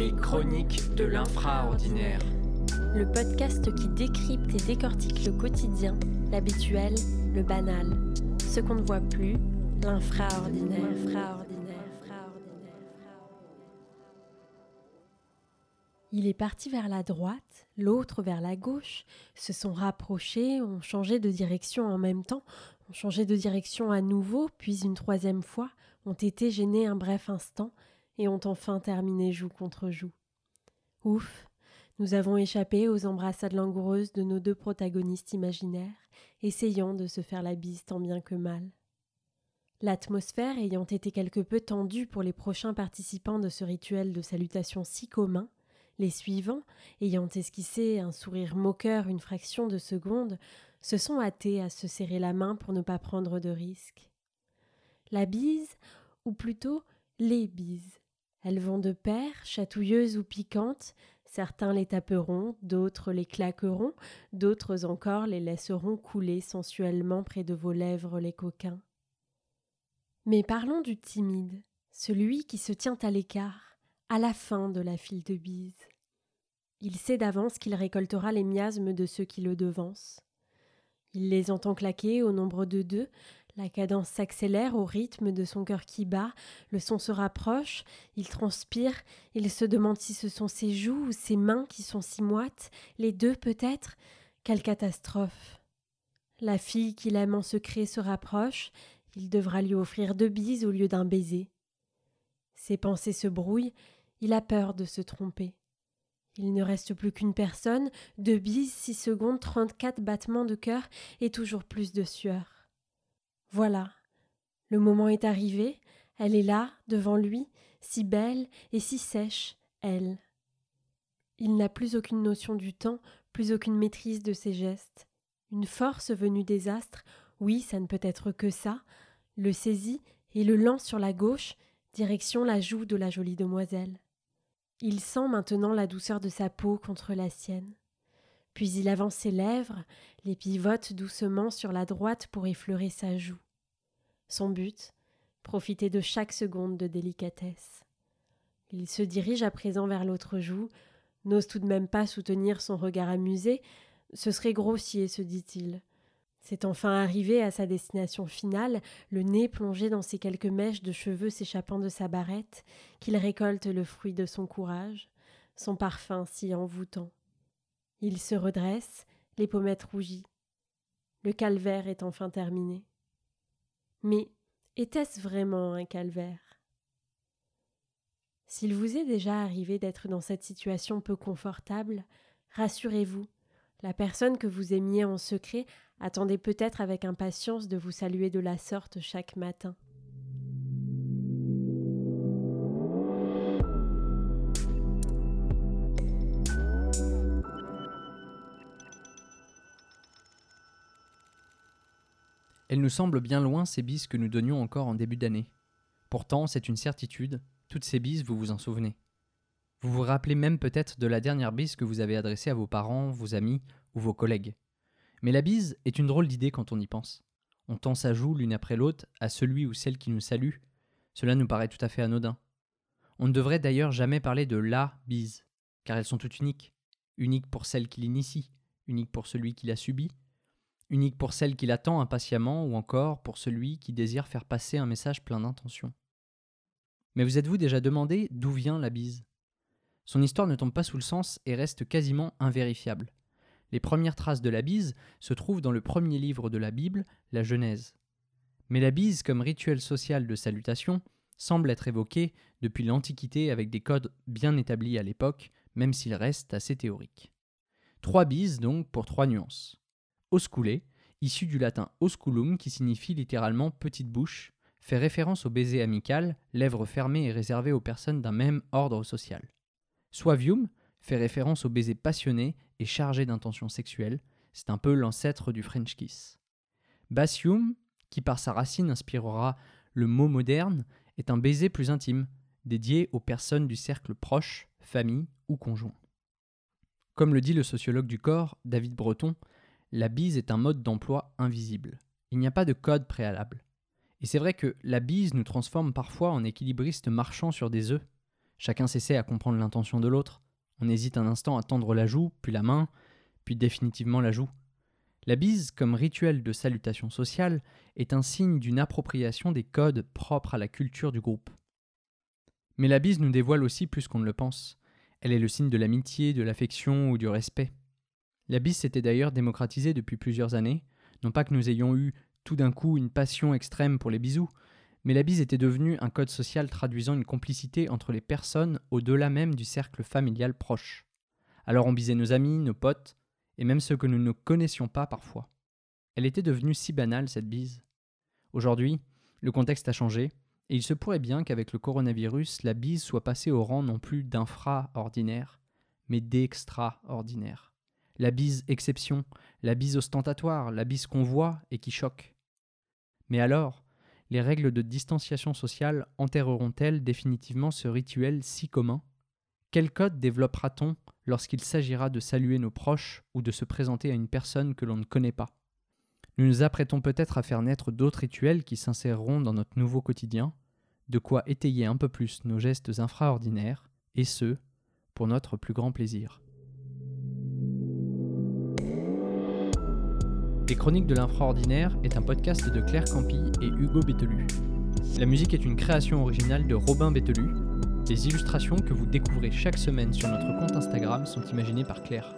Les chroniques de l'infraordinaire. Le podcast qui décrypte et décortique le quotidien, l'habituel, le banal. Ce qu'on ne voit plus, l'infraordinaire. Il est parti vers la droite, l'autre vers la gauche, se sont rapprochés, ont changé de direction en même temps, ont changé de direction à nouveau, puis une troisième fois, ont été gênés un bref instant, et ont enfin terminé joue contre joue. Ouf, nous avons échappé aux embrassades langoureuses de nos deux protagonistes imaginaires, essayant de se faire la bise tant bien que mal. L'atmosphère ayant été quelque peu tendue pour les prochains participants de ce rituel de salutation si commun, les suivants, ayant esquissé un sourire moqueur une fraction de seconde, se sont hâtés à se serrer la main pour ne pas prendre de risques. La bise, ou plutôt les bises, elles vont de pair, chatouilleuses ou piquantes, certains les taperont, d'autres les claqueront, d'autres encore les laisseront couler sensuellement près de vos lèvres les coquins. Mais parlons du timide, celui qui se tient à l'écart, à la fin de la file de bise. Il sait d'avance qu'il récoltera les miasmes de ceux qui le devancent. Il les entend claquer au nombre de deux, la cadence s'accélère au rythme de son cœur qui bat, le son se rapproche, il transpire, il se demande si ce sont ses joues ou ses mains qui sont si moites, les deux peut-être. Quelle catastrophe. La fille qu'il aime en secret se rapproche, il devra lui offrir deux bises au lieu d'un baiser. Ses pensées se brouillent, il a peur de se tromper. Il ne reste plus qu'une personne, deux bises, six secondes, trente-quatre battements de cœur et toujours plus de sueur. Voilà. Le moment est arrivé, elle est là, devant lui, si belle et si sèche, elle. Il n'a plus aucune notion du temps, plus aucune maîtrise de ses gestes. Une force venue des astres, oui, ça ne peut être que ça, le saisit et le lance sur la gauche, direction la joue de la jolie demoiselle. Il sent maintenant la douceur de sa peau contre la sienne. Puis il avance ses lèvres, les pivote doucement sur la droite pour effleurer sa joue. Son but profiter de chaque seconde de délicatesse. Il se dirige à présent vers l'autre joue, n'ose tout de même pas soutenir son regard amusé, ce serait grossier, se dit-il. C'est enfin arrivé à sa destination finale, le nez plongé dans ces quelques mèches de cheveux s'échappant de sa barrette, qu'il récolte le fruit de son courage, son parfum si envoûtant. Il se redresse, les pommettes rougies. Le calvaire est enfin terminé. Mais était-ce vraiment un calvaire? S'il vous est déjà arrivé d'être dans cette situation peu confortable, rassurez-vous, la personne que vous aimiez en secret attendait peut-être avec impatience de vous saluer de la sorte chaque matin. Elles nous semblent bien loin ces bises que nous donnions encore en début d'année. Pourtant, c'est une certitude, toutes ces bises, vous vous en souvenez. Vous vous rappelez même peut-être de la dernière bise que vous avez adressée à vos parents, vos amis ou vos collègues. Mais la bise est une drôle d'idée quand on y pense. On tend sa joue l'une après l'autre à celui ou celle qui nous salue. Cela nous paraît tout à fait anodin. On ne devrait d'ailleurs jamais parler de la bise, car elles sont toutes uniques. Uniques pour celle qui l'initie, uniques pour celui qui l'a subie, unique pour celle qui l'attend impatiemment ou encore pour celui qui désire faire passer un message plein d'intention. Mais vous êtes-vous déjà demandé d'où vient la bise? Son histoire ne tombe pas sous le sens et reste quasiment invérifiable. Les premières traces de la bise se trouvent dans le premier livre de la Bible, la Genèse. Mais la bise comme rituel social de salutation semble être évoquée depuis l'Antiquité avec des codes bien établis à l'époque, même s'il reste assez théorique. Trois bises donc pour trois nuances. Issu du latin osculum qui signifie littéralement petite bouche, fait référence au baiser amical, lèvres fermées et réservées aux personnes d'un même ordre social. Suavium fait référence au baiser passionné et chargé d'intentions sexuelles, c'est un peu l'ancêtre du French kiss. Basium, qui par sa racine inspirera le mot moderne, est un baiser plus intime, dédié aux personnes du cercle proche, famille ou conjoint. Comme le dit le sociologue du corps, David Breton, la bise est un mode d'emploi invisible. Il n'y a pas de code préalable. Et c'est vrai que la bise nous transforme parfois en équilibristes marchant sur des œufs. Chacun s'essaie à comprendre l'intention de l'autre. On hésite un instant à tendre la joue, puis la main, puis définitivement la joue. La bise, comme rituel de salutation sociale, est un signe d'une appropriation des codes propres à la culture du groupe. Mais la bise nous dévoile aussi plus qu'on ne le pense. Elle est le signe de l'amitié, de l'affection ou du respect. La bise s'était d'ailleurs démocratisée depuis plusieurs années, non pas que nous ayons eu tout d'un coup une passion extrême pour les bisous, mais la bise était devenue un code social traduisant une complicité entre les personnes au-delà même du cercle familial proche. Alors on bisait nos amis, nos potes, et même ceux que nous ne connaissions pas parfois. Elle était devenue si banale, cette bise. Aujourd'hui, le contexte a changé, et il se pourrait bien qu'avec le coronavirus, la bise soit passée au rang non plus d'infra-ordinaire, mais d'extraordinaire. La bise exception, la bise ostentatoire, la bise qu'on voit et qui choque. Mais alors, les règles de distanciation sociale enterreront-elles définitivement ce rituel si commun? Quel code développera-t-on lorsqu'il s'agira de saluer nos proches ou de se présenter à une personne que l'on ne connaît pas? Nous nous apprêtons peut-être à faire naître d'autres rituels qui s'inséreront dans notre nouveau quotidien, de quoi étayer un peu plus nos gestes infraordinaires, et ce, pour notre plus grand plaisir. Les Chroniques de l'infraordinaire est un podcast de Claire Campi et Hugo Bételu. La musique est une création originale de Robin Bételu les illustrations que vous découvrez chaque semaine sur notre compte Instagram sont imaginées par Claire.